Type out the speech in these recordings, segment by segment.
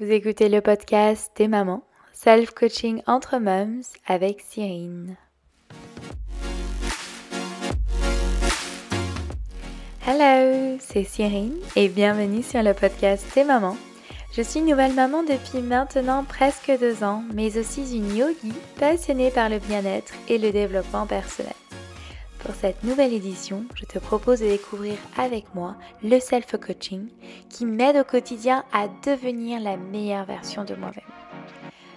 Vous écoutez le podcast des mamans, self-coaching entre moms avec Cyrine. Hello, c'est Cyrine et bienvenue sur le podcast des mamans. Je suis nouvelle maman depuis maintenant presque deux ans, mais aussi une yogi passionnée par le bien-être et le développement personnel. Pour cette nouvelle édition, je te propose de découvrir avec moi le self-coaching qui m'aide au quotidien à devenir la meilleure version de moi-même.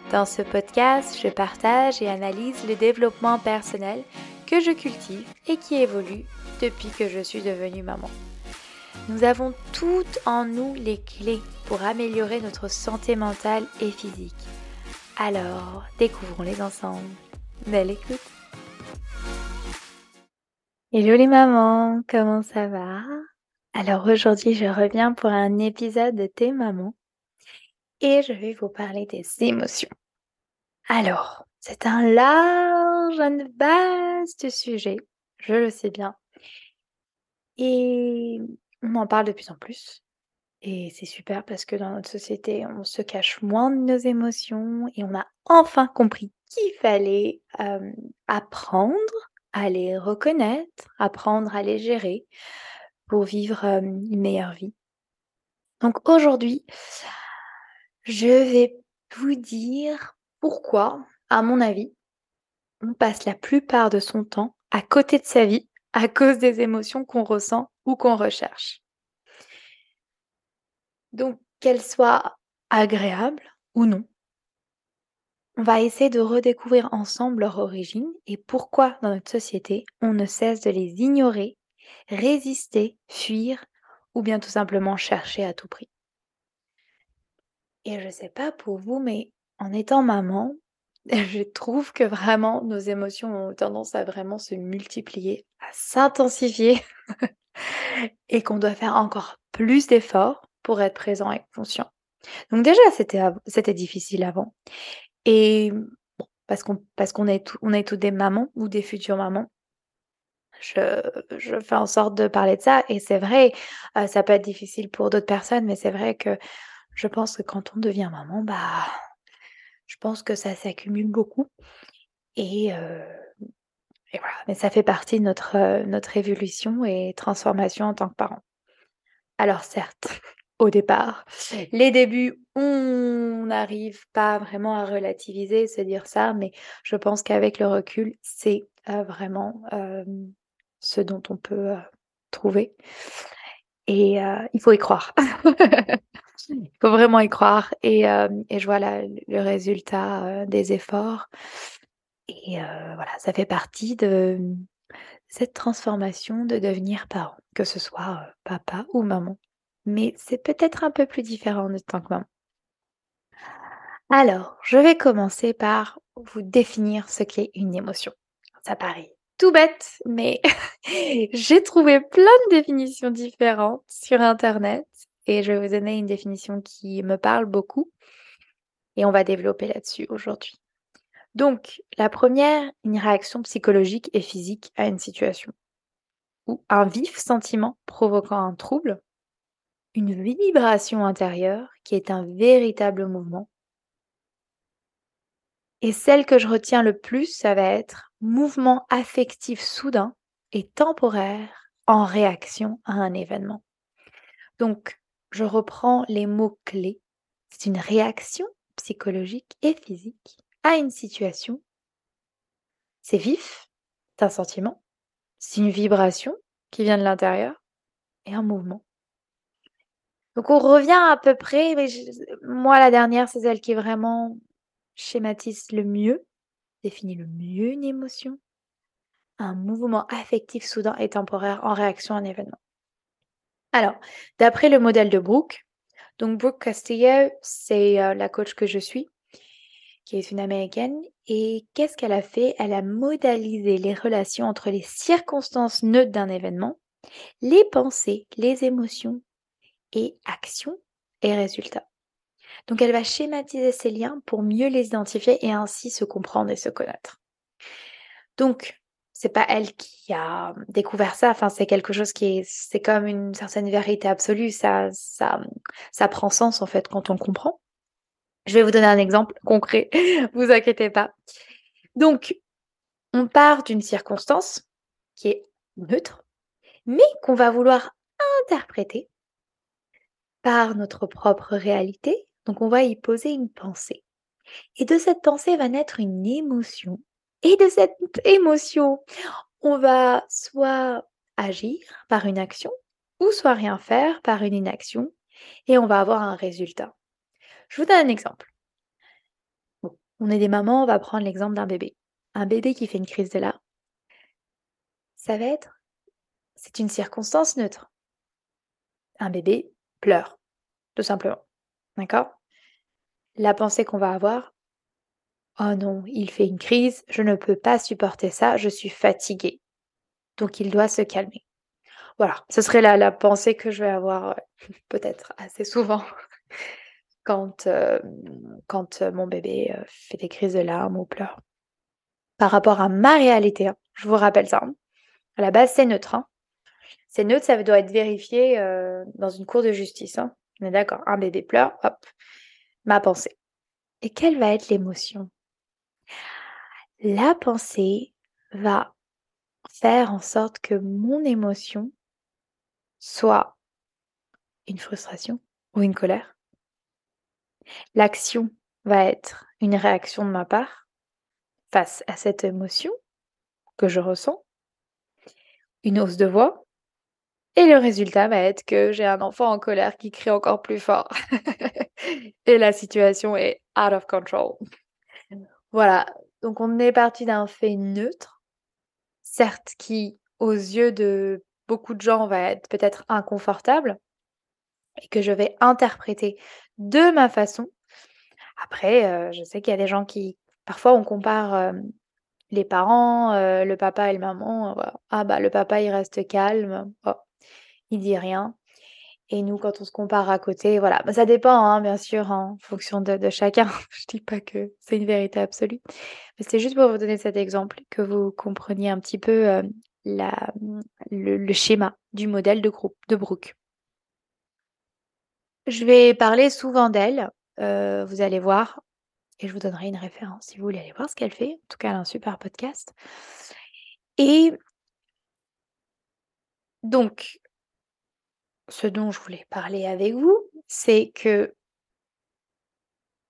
Dans ce podcast, je partage et analyse le développement personnel que je cultive et qui évolue depuis que je suis devenue maman. Nous avons toutes en nous les clés pour améliorer notre santé mentale et physique. Alors, découvrons-les ensemble. Belle écoute Hello les mamans, comment ça va? Alors aujourd'hui je reviens pour un épisode de Tes mamans et je vais vous parler des émotions. Alors, c'est un large, un vaste sujet, je le sais bien. Et on en parle de plus en plus. Et c'est super parce que dans notre société, on se cache moins de nos émotions et on a enfin compris qu'il fallait apprendre à les reconnaître, apprendre à les gérer pour vivre une meilleure vie. Donc aujourd'hui, je vais vous dire pourquoi, à mon avis, on passe la plupart de son temps à côté de sa vie à cause des émotions qu'on ressent ou qu'on recherche. Donc, qu'elles soient agréables ou non, on va essayer de redécouvrir ensemble leur origine et pourquoi dans notre société on ne cesse de les ignorer, résister, fuir ou bien tout simplement chercher à tout prix. Et je ne sais pas pour vous, mais en étant maman, je trouve que vraiment nos émotions ont tendance à vraiment se multiplier, à s'intensifier et qu'on doit faire encore plus d'efforts pour être présent et conscient. Donc déjà, c'était, difficile avant. Et parce qu'on parce qu'on est on est tous des mamans ou des futures mamans. Je, fais en sorte de parler de ça et c'est vrai, euh, ça peut être difficile pour d'autres personnes, mais c'est vrai que je pense que quand on devient maman, bah, je pense que ça s'accumule beaucoup et, euh, voilà. Mais ça fait partie de notre euh, notre évolution et transformation en tant que parent. Alors certes, au départ. Les débuts, on n'arrive pas vraiment à relativiser, se dire ça, mais je pense qu'avec le recul, c'est euh, vraiment ce dont on peut euh, trouver. Et euh, il faut y croire. il faut vraiment y croire. Et, et je vois le résultat des efforts. Et voilà, ça fait partie de cette transformation de devenir parent, que ce soit papa ou maman mais c'est peut-être un peu plus différent de tant que maman. Alors, je vais commencer par vous définir ce qu'est une émotion. Ça paraît tout bête, mais j'ai trouvé plein de définitions différentes sur Internet et je vais vous donner une définition qui me parle beaucoup et on va développer là-dessus aujourd'hui. Donc, la première, une réaction psychologique et physique à une situation ou un vif sentiment provoquant un trouble une vibration intérieure qui est un véritable mouvement. Et celle que je retiens le plus, ça va être mouvement affectif soudain et temporaire en réaction à un événement. Donc, je reprends les mots clés. C'est une réaction psychologique et physique à une situation. C'est vif, c'est un sentiment, c'est une vibration qui vient de l'intérieur et un mouvement. Donc on revient à peu près, mais moi la dernière, c'est celle qui vraiment schématise le mieux, définit le mieux une émotion, un mouvement affectif soudain et temporaire en réaction à un événement. Alors, d'après le modèle de Brooke, donc Brooke Castillo, c'est euh, la coach que je suis, qui est une américaine, et qu'est-ce qu'elle a fait? Elle a modélisé les relations entre les circonstances neutres d'un événement, les pensées, les émotions et action et résultat. Donc elle va schématiser ces liens pour mieux les identifier et ainsi se comprendre et se connaître. Donc c'est pas elle qui a découvert ça, enfin c'est quelque chose qui est c'est comme une certaine vérité absolue, ça ça ça prend sens en fait quand on comprend. Je vais vous donner un exemple concret, vous inquiétez pas. Donc, on part d'une circonstance qui est neutre, mais qu'on va vouloir interpréter par notre propre réalité. Donc, on va y poser une pensée. Et de cette pensée va naître une émotion. Et de cette émotion, on va soit agir par une action, ou soit rien faire par une inaction, et on va avoir un résultat. Je vous donne un exemple. on est des mamans, on va prendre l'exemple d'un bébé. Un bébé qui fait une crise de larmes. Ça va être, c'est une circonstance neutre. Un bébé pleure, tout simplement. D'accord? La pensée qu'on va avoir, oh non, il fait une crise, je ne peux pas supporter ça, je suis fatiguée. Donc il doit se calmer. Voilà, ce serait la, la pensée que je vais avoir peut-être assez souvent quand, euh, quand euh, mon bébé euh, fait des crises de larmes ou pleure. Par rapport à ma réalité, hein, je vous rappelle ça. Hein. À la base, c'est neutre. Hein. C'est neutre, ça doit être vérifié dans une cour de justice. On est d'accord. Un bébé pleure, hop, ma pensée. Et quelle va être l'émotion? La pensée va faire en sorte que mon émotion soit une frustration ou une colère, L'action va être une réaction de ma part face à cette émotion que je ressens, une hausse de voix, et le résultat va être que j'ai un enfant en colère qui crie encore plus fort. et la situation est out of control. Voilà, donc on est parti d'un fait neutre, certes qui, aux yeux de beaucoup de gens, va être peut-être inconfortable, et que je vais interpréter de ma façon. Après, euh, je sais qu'il y a des gens qui, parfois, on compare euh, les parents, euh, le papa et le maman. Ah bah le papa il reste calme, oh, il dit rien. Et nous, quand on se compare à côté, voilà, bah, ça dépend, hein, bien sûr, en fonction de, chacun. Je dis pas que c'est une vérité absolue, mais c'est juste pour vous donner cet exemple, que vous compreniez un petit peu la, le, schéma du modèle de groupe de Brooke. Je vais parler souvent d'elle, euh, vous allez voir et je vous donnerai une référence si vous voulez aller voir ce qu'elle fait. En tout cas, elle a un super podcast et donc ce dont je voulais parler avec vous, c'est que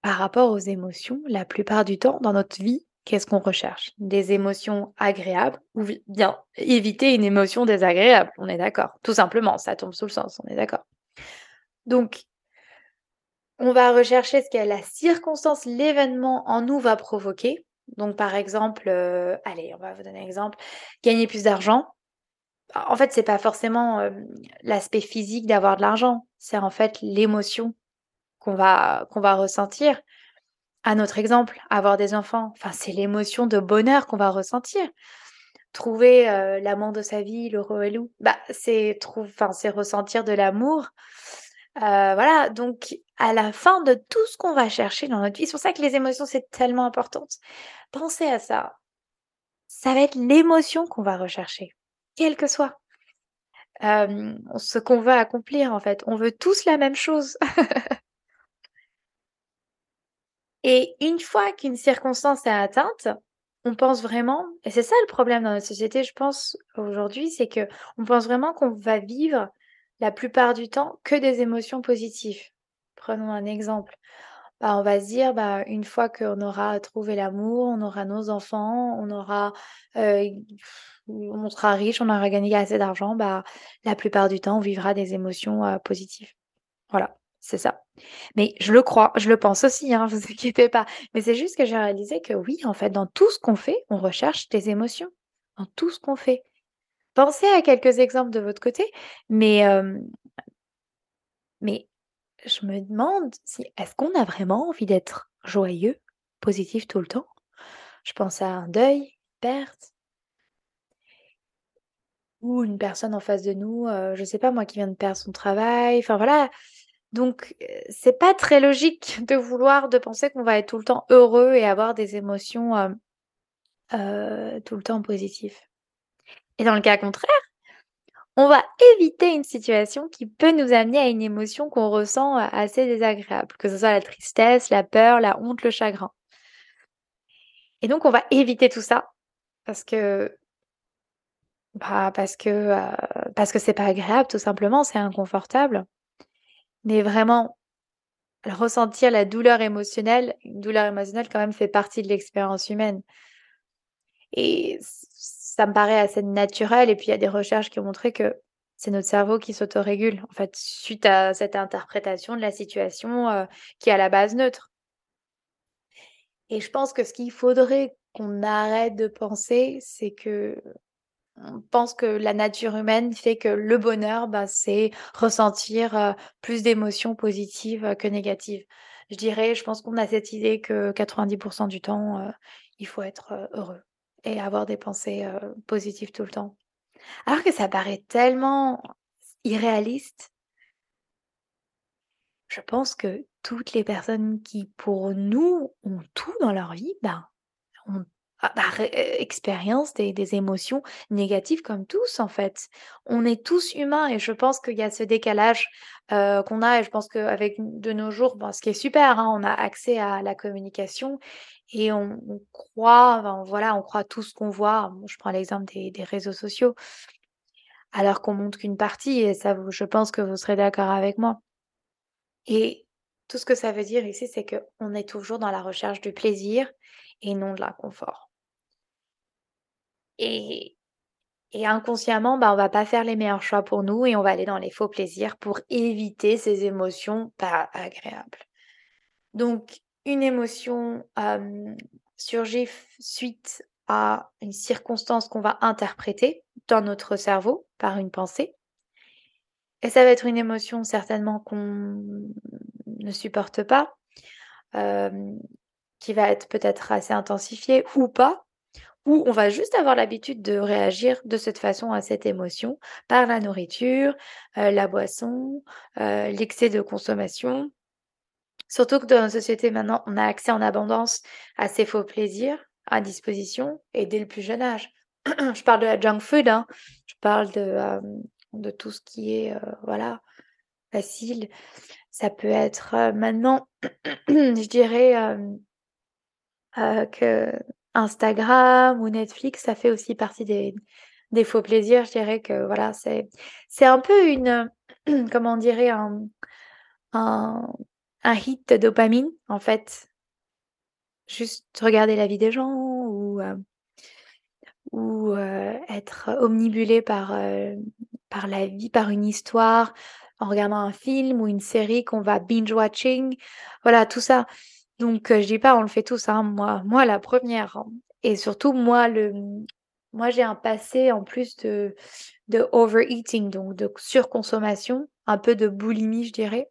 par rapport aux émotions, la plupart du temps dans notre vie, qu'est-ce qu'on recherche? Des émotions agréables ou bien éviter une émotion désagréable, on est d'accord? Tout simplement, ça tombe sous le sens, on est d'accord? Donc, on va rechercher ce que la circonstance, l'événement en nous va provoquer. Donc, par exemple, euh, allez, on va vous donner un exemple, gagner plus d'argent. En fait, c'est pas forcément euh, l'aspect physique d'avoir de l'argent, c'est en fait l'émotion qu'on va qu'on va ressentir. À notre exemple, avoir des enfants, enfin, c'est l'émotion de bonheur qu'on va ressentir. Trouver euh, l'amant de sa vie, le loup, bah, c'est ressentir de l'amour. Euh, voilà, donc à la fin de tout ce qu'on va chercher dans notre vie, c'est pour ça que les émotions, c'est tellement important. Pensez à ça. Ça va être l'émotion qu'on va rechercher, quelle que soit. ce qu'on veut accomplir, en fait. On veut tous la même chose. Et une fois qu'une circonstance est atteinte, on pense vraiment, et c'est ça le problème dans notre société, je pense, aujourd'hui, c'est que on pense vraiment qu'on va vivre la plupart du temps que des émotions positives. Prenons un exemple. Bah, on va se dire, bah, une fois qu'on aura trouvé l'amour, on aura nos enfants, on aura, on sera riche, on aura gagné assez d'argent, bah, la plupart du temps, on vivra des émotions positives. Voilà, c'est ça. Mais je le crois, je le pense aussi, hein, vous inquiétez pas. Mais c'est juste que j'ai réalisé que oui, en fait, dans tout ce qu'on fait, on recherche des émotions. Dans tout ce qu'on fait. Pensez à quelques exemples de votre côté, mais je me demande si est-ce qu'on a vraiment envie d'être joyeux, positif tout le temps? Je pense à un deuil, perte. Ou une personne en face de nous, je je sais pas moi, qui vient de perdre son travail, enfin voilà. Donc, c'est pas très logique de vouloir, de penser qu'on va être tout le temps heureux et avoir des émotions, tout le temps positives. Et dans le cas contraire, on va éviter une situation qui peut nous amener à une émotion qu'on ressent assez désagréable, que ce soit la tristesse, la peur, la honte, le chagrin. Et donc, on va éviter tout ça parce que bah, parce que parce que c'est pas agréable, tout simplement, c'est inconfortable. Mais vraiment, ressentir la douleur émotionnelle, une douleur émotionnelle quand même fait partie de l'expérience humaine. Et ça me paraît assez naturel. Et puis il y a des recherches qui ont montré que c'est notre cerveau qui s'autorégule, en fait, suite à cette interprétation de la situation qui est à la base neutre. Et je pense que ce qu'il faudrait qu'on arrête de penser, c'est que on pense que la nature humaine fait que le bonheur, bah, c'est ressentir plus d'émotions positives que négatives. Je dirais, je pense qu'on a cette idée que 90% du temps, il faut être heureux et avoir des pensées positives tout le temps. Alors que ça paraît tellement irréaliste. Je pense que toutes les personnes qui, pour nous, ont tout dans leur vie, ben, ont ah, bah, euh, expérience des, émotions négatives comme tous en fait. On est tous humains et je pense qu'il y a ce décalage euh, qu'on a et je pense qu'avec de nos jours, ce qui est super, hein, on a accès à la communication et on, croit, voilà, on croit tout ce qu'on voit. je prends l'exemple des, des réseaux sociaux, alors qu'on montre qu'une partie et ça, je pense que vous serez d'accord avec moi. Et tout ce que ça veut dire ici, c'est qu'on est toujours dans la recherche du plaisir et non de l'inconfort. Et, inconsciemment, bah, on va pas faire les meilleurs choix pour nous et on va aller dans les faux plaisirs pour éviter ces émotions pas agréables. Donc, une émotion surgit suite à une circonstance qu'on va interpréter dans notre cerveau par une pensée. Et ça va être une émotion certainement qu'on ne supporte pas, qui va être peut-être assez intensifiée ou pas, où on va juste avoir l'habitude de réagir de cette façon à cette émotion par la nourriture, euh, la boisson, euh, l'excès de consommation. Surtout que dans notre société maintenant, on a accès en abondance à ces faux plaisirs à disposition et dès le plus jeune âge. je parle de la junk food, hein. je parle de, euh, de tout ce qui est voilà facile. Ça peut être maintenant, je dirais que Instagram ou Netflix, ça fait aussi partie des, des faux plaisirs. Je dirais que voilà, c'est, c'est un peu une, comment on dirait, un, hit de dopamine, en fait. Juste regarder la vie des gens ou, euh, ou euh, être omnibulé par, euh, par la vie, par une histoire, en regardant un film ou une série qu'on va binge-watching. Voilà, tout ça. Donc, je dis pas, on le fait tous, hein, moi, moi la première. Hein. Et surtout, moi, le, moi, j'ai un passé en plus de, de overeating, donc de surconsommation, un peu de boulimie, je dirais.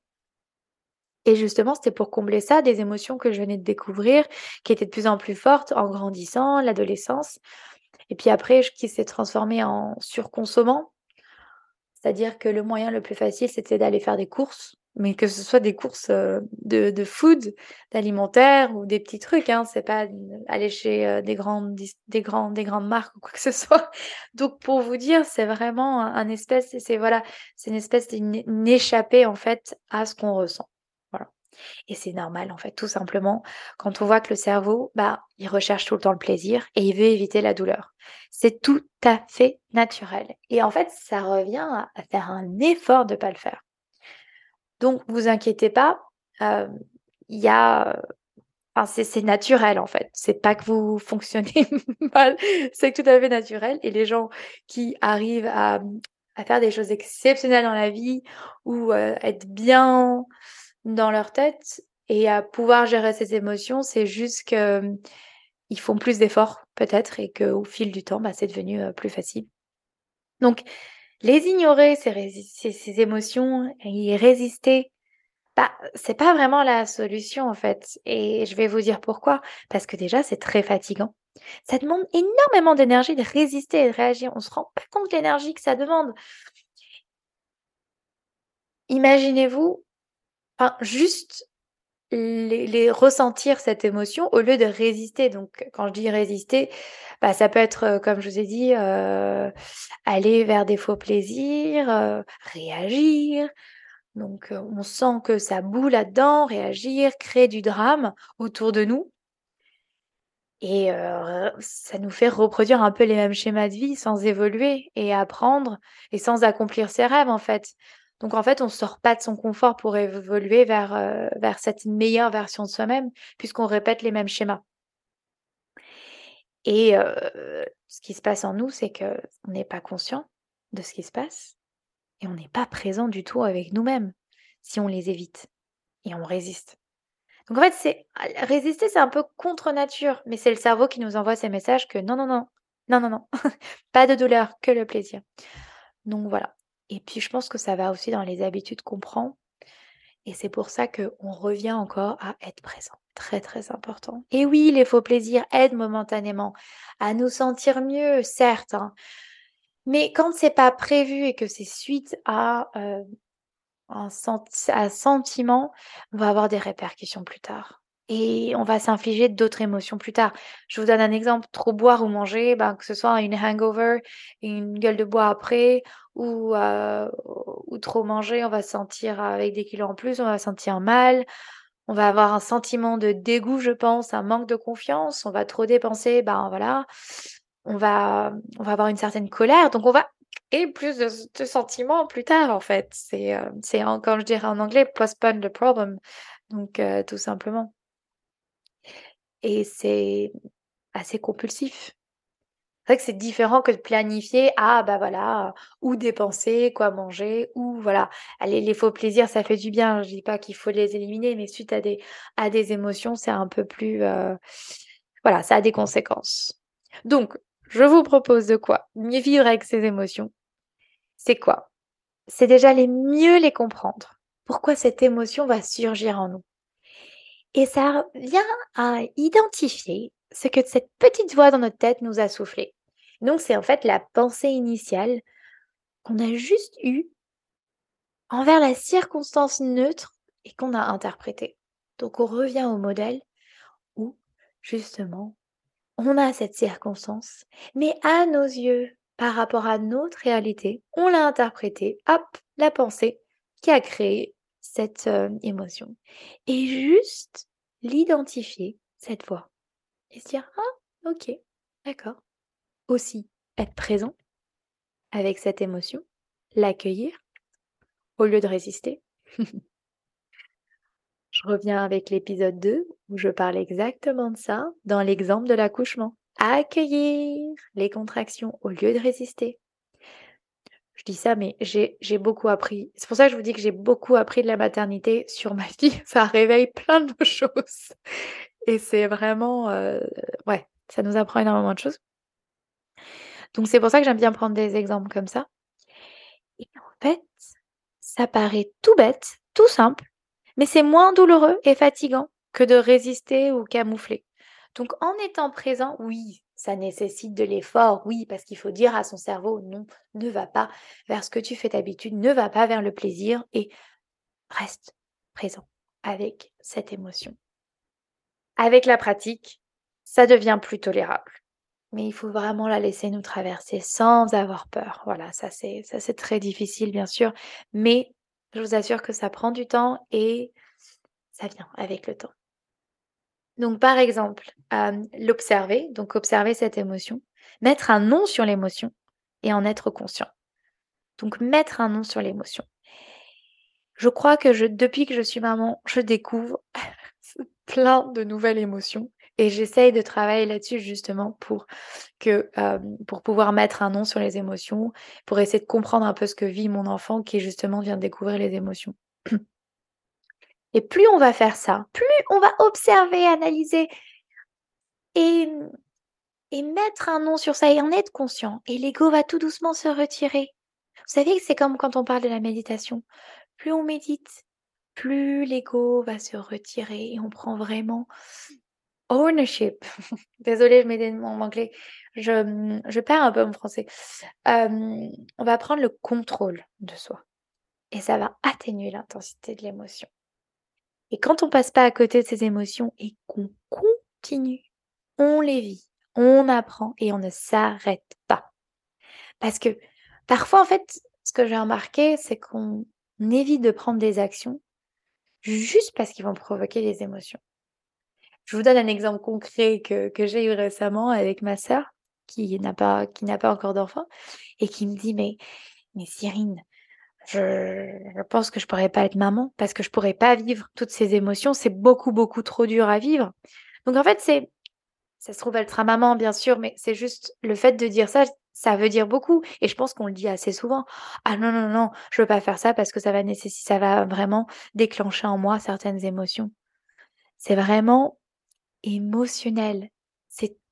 Et justement, c'était pour combler ça, des émotions que je venais de découvrir, qui étaient de plus en plus fortes en grandissant, l'adolescence. Et puis après, qui s'est transformé en surconsommant. C'est-à-dire que le moyen le plus facile, c'était d'aller faire des courses mais que ce soit des courses de, de food, d'alimentaire ou des petits trucs, hein, c'est pas aller chez des grandes des grands des grandes marques ou quoi que ce soit. Donc pour vous dire, c'est vraiment un, espèce, c'est voilà, c'est une espèce d'une échappée en fait à ce qu'on ressent. Voilà. Et c'est normal en fait, tout simplement, quand on voit que le cerveau, bah, il recherche tout le temps le plaisir et il veut éviter la douleur. C'est tout à fait naturel. Et en fait, ça revient à faire un effort de pas le faire. Donc, vous inquiétez pas, il y a, enfin, c'est naturel en fait. C'est pas que vous fonctionnez mal, c'est tout à fait naturel. Et les gens qui arrivent à, faire des choses exceptionnelles dans la vie ou être bien dans leur tête et à pouvoir gérer ces émotions, c'est juste que ils font plus d'efforts peut-être et qu'au fil du temps, bah, c'est devenu plus facile. Donc, les ignorer, ces, émotions, et y résister, bah, c'est pas vraiment la solution en fait. Et je vais vous dire pourquoi. Parce que déjà, c'est très fatigant. Ça demande énormément d'énergie de résister et de réagir. On se rend pas compte de l'énergie que ça demande. Imaginez-vous, enfin, juste les, ressentir cette émotion au lieu de résister. Donc, quand je dis résister, bah, ça peut être, euh, comme je vous ai dit, euh, aller vers des faux plaisirs, euh, réagir. Donc, on sent que ça boue là-dedans, réagir, créer du drame autour de nous. Et ça nous fait reproduire un peu les mêmes schémas de vie sans évoluer et apprendre et sans accomplir ses rêves, en fait. Donc en fait, on sort pas de son confort pour évoluer vers, euh, vers cette meilleure version de soi-même, puisqu'on répète les mêmes schémas. Et euh, ce qui se passe en nous, c'est qu'on n'est pas conscient de ce qui se passe et on n'est pas présent du tout avec nous-mêmes si on les évite et on résiste. Donc en fait, c'est résister, c'est un peu contre nature, mais c'est le cerveau qui nous envoie ces messages que non, non, non, non, non, non, pas de douleur, que le plaisir. Donc voilà. Et puis je pense que ça va aussi dans les habitudes qu'on prend. Et c'est pour ça qu'on revient encore à être présent. Très très important. Et oui, les faux plaisirs aident momentanément à nous sentir mieux, certes. Hein. Mais quand c'est pas prévu et que c'est suite à euh, un, un sentiment, on va avoir des répercussions plus tard et on va s'infliger d'autres émotions plus tard. Je vous donne un exemple, trop boire ou manger, ben, que ce soit une hangover, une gueule de bois après, ou, euh, ou trop manger, on va se sentir avec des kilos en plus, on va se sentir mal, on va avoir un sentiment de dégoût, je pense, un manque de confiance, on va trop dépenser, ben voilà, on va, on va avoir une certaine colère, donc on va créer plus de, sentiments plus tard en fait. C'est, euh, c'est comme je dirais en anglais, postpone the problem, donc euh, tout simplement et c'est assez compulsif. C'est vrai que c'est différent que de planifier, ah bah voilà, où dépenser, quoi manger, ou voilà. Allez, les faux plaisirs, ça fait du bien. Je dis pas qu'il faut les éliminer, mais suite à des, à des émotions, c'est un peu plus, euh, voilà, ça a des conséquences. Donc, je vous propose de quoi? Mieux vivre avec ces émotions. C'est quoi? C'est déjà les mieux les comprendre. Pourquoi cette émotion va surgir en nous? Et ça vient à identifier ce que cette petite voix dans notre tête nous a soufflé. Donc c'est en fait la pensée initiale qu'on a juste eue envers la circonstance neutre et qu'on a interprétée. Donc on revient au modèle où justement on a cette circonstance, mais à nos yeux, par rapport à notre réalité, on l'a interprétée, hop, la pensée qui a créé cette euh, émotion. Et juste l'identifier, cette voix, et se dire, ah, ok, d'accord. Aussi, être présent avec cette émotion, l'accueillir, au lieu de résister. je reviens avec l'épisode 2 où je parle exactement de ça dans l'exemple de l'accouchement. Accueillir les contractions au lieu de résister je dis ça, mais j'ai beaucoup appris. C'est pour ça que je vous dis que j'ai beaucoup appris de la maternité sur ma vie. Ça réveille plein de choses. Et c'est vraiment, euh, ouais, ça nous apprend énormément de choses. Donc c'est pour ça que j'aime bien prendre des exemples comme ça. Et en fait, ça paraît tout bête, tout simple, mais c'est moins douloureux et fatigant que de résister ou camoufler. Donc en étant présent, oui, ça nécessite de l'effort, oui, parce qu'il faut dire à son cerveau non, ne va pas vers ce que tu fais d'habitude, ne va pas vers le plaisir et reste présent avec cette émotion. Avec la pratique, ça devient plus tolérable. Mais il faut vraiment la laisser nous traverser sans avoir peur. Voilà, ça c'est ça c'est très difficile bien sûr, mais je vous assure que ça prend du temps et ça vient avec le temps. Donc, par exemple, l'observer, donc observer cette émotion, mettre un nom sur l'émotion et en être conscient. Donc, mettre un nom sur l'émotion. Je crois que depuis que je suis maman, je découvre plein de nouvelles émotions et j'essaye de travailler là-dessus justement pour que pour pouvoir mettre un nom sur les émotions, pour essayer de comprendre un peu ce que vit mon enfant qui justement vient de découvrir les émotions. Et plus on va faire ça, plus on va observer, analyser et, et mettre un nom sur ça et en être conscient. Et l'ego va tout doucement se retirer. Vous savez que c'est comme quand on parle de la méditation. Plus on médite, plus l'ego va se retirer et on prend vraiment ownership. Désolée, je m'ai mon anglais. Je, je, perds un peu mon français. on va prendre le contrôle de soi. Et ça va atténuer l'intensité de l'émotion. Et quand on passe pas à côté de ces émotions et qu'on continue, on les vit, on apprend et on ne s'arrête pas. Parce que parfois, en fait, ce que j'ai remarqué, c'est qu'on évite de prendre des actions juste parce qu'ils vont provoquer des émotions. Je vous donne un exemple concret que, j'ai eu récemment avec ma sœur qui n'a pas, encore d'enfant et qui me dit mais, mais je, pense que je pourrais pas être maman parce que je pourrais pas vivre toutes ces émotions. C'est beaucoup, beaucoup trop dur à vivre. Donc en fait, c'est, ça se trouve, elle maman, bien sûr, mais c'est juste le fait de dire ça, ça veut dire beaucoup. Et je pense qu'on le dit assez souvent. Ah non, non, non, je veux pas faire ça parce que ça va nécessiter, ça va vraiment déclencher en moi certaines émotions. C'est vraiment émotionnel.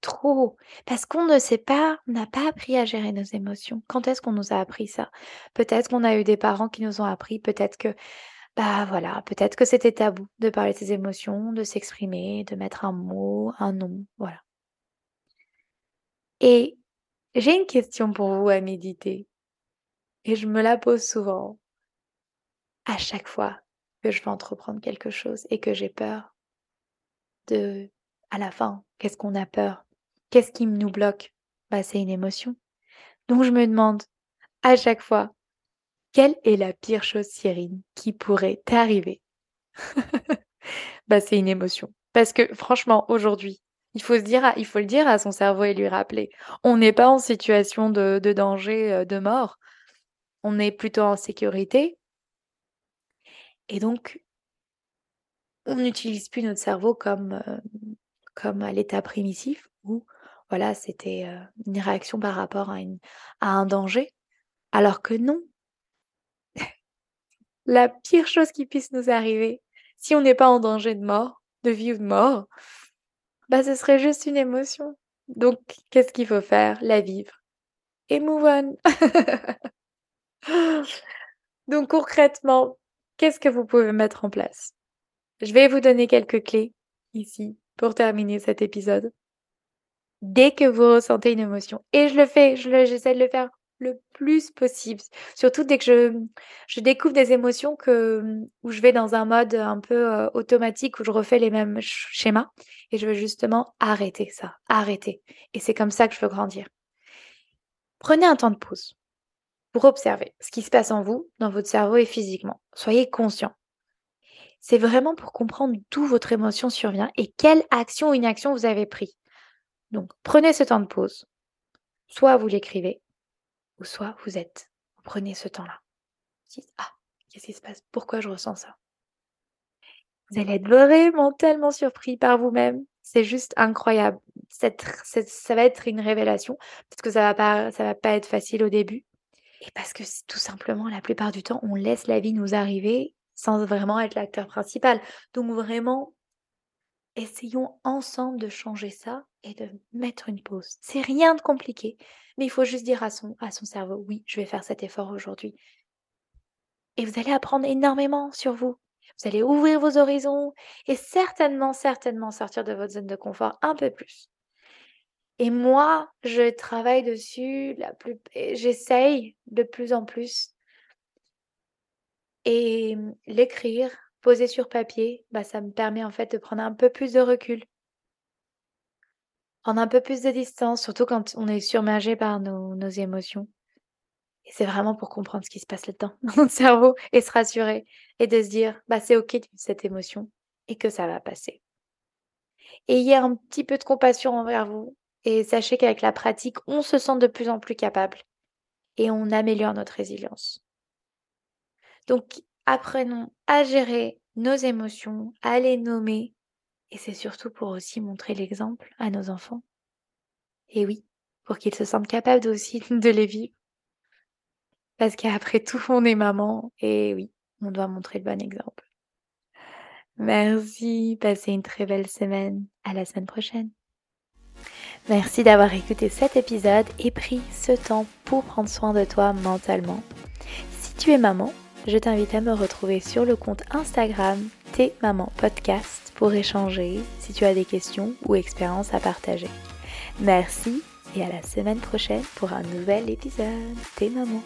Trop. Parce qu'on ne sait pas, on n'a pas appris à gérer nos émotions. Quand est-ce qu'on nous a appris ça? Peut-être qu'on a eu des parents qui nous ont appris, peut-être que, bah voilà, peut-être que c'était tabou de parler de ses émotions, de s'exprimer, de mettre un mot, un nom, voilà. Et j'ai une question pour vous à méditer. Et je me la pose souvent. À chaque fois que je veux entreprendre quelque chose et que j'ai peur de, à la fin, qu'est-ce qu'on a peur? Qu'est-ce qui nous bloque? Bah, C'est une émotion. Donc je me demande à chaque fois, quelle est la pire chose, Cyrine, qui pourrait t'arriver? Bah c'est une émotion. Parce que franchement, aujourd'hui, il faut se dire, il faut le dire à son cerveau et lui rappeler. On n'est pas en situation de, de danger, euh, de mort. On est plutôt en sécurité. Et donc, on n'utilise plus notre cerveau comme, euh, comme à l'état primitif où voilà, c'était euh, une réaction par rapport à, un danger. Alors que non. La pire chose qui puisse nous arriver, si on n'est pas en danger de mort, de vie ou de mort, bah ce serait juste une émotion. Donc, qu'est-ce qu'il faut faire? La vivre. Et move on. Donc, concrètement, qu'est-ce que vous pouvez mettre en place? Je vais vous donner quelques clés ici pour terminer cet épisode. Dès que vous ressentez une émotion, et je le fais, j'essaie de le faire le plus possible. Surtout dès que je, découvre des émotions où je vais dans un mode un peu euh, automatique, où je refais les mêmes schémas, et je veux justement arrêter ça, arrêter. Et c'est comme ça que je veux grandir. Prenez un temps de pause pour observer ce qui se passe en vous, dans votre cerveau et physiquement. Soyez conscient. C'est vraiment pour comprendre d'où votre émotion survient et quelle action ou inaction vous avez pris. Donc, prenez ce temps de pause. Soit vous l'écrivez, ou soit vous êtes, vous prenez ce temps-là. Vous ah, qu'est-ce qui se passe? Pourquoi je ressens ça? Vous allez être vraiment tellement surpris par vous-même. C'est juste incroyable. ça va être une révélation. Peut-être que ça va va pas être facile au début. Et parce que tout simplement, la plupart du temps, on laisse la vie nous arriver sans vraiment être l'acteur principal. Donc vraiment, essayons ensemble de changer ça et de mettre une pause. C'est rien de compliqué, mais il faut juste dire à son, à son cerveau, oui, je vais faire cet effort aujourd'hui. Et vous allez apprendre énormément sur vous. Vous allez ouvrir vos horizons et certainement, certainement sortir de votre zone de confort un peu plus. Et moi, je travaille dessus, la plus... j'essaye de plus en plus. Et l'écrire, poser sur papier, bah, ça me permet en fait de prendre un peu plus de recul. Prendre un peu plus de distance, surtout quand on est submergé par nos, émotions. Et c'est vraiment pour comprendre ce qui se passe là-dedans, dans notre cerveau, et se rassurer, et de se dire, bah, c'est ok cette émotion, et que ça va passer. Ayez un petit peu de compassion envers vous, et sachez qu'avec la pratique, on se sent de plus en plus capable et on améliore notre résilience. Donc, apprenons à gérer nos émotions, à les nommer. Et c'est surtout pour aussi montrer l'exemple à nos enfants. Et oui, pour qu'ils se sentent capables aussi de les vivre. Parce qu'après tout, on est maman. Et oui, on doit montrer le bon exemple. Merci, passez une très belle semaine. À la semaine prochaine. Merci d'avoir écouté cet épisode et pris ce temps pour prendre soin de toi mentalement. Si tu es maman, je t'invite à me retrouver sur le compte Instagram Tes Maman Podcast pour échanger si tu as des questions ou expériences à partager. Merci et à la semaine prochaine pour un nouvel épisode Tes Mamans.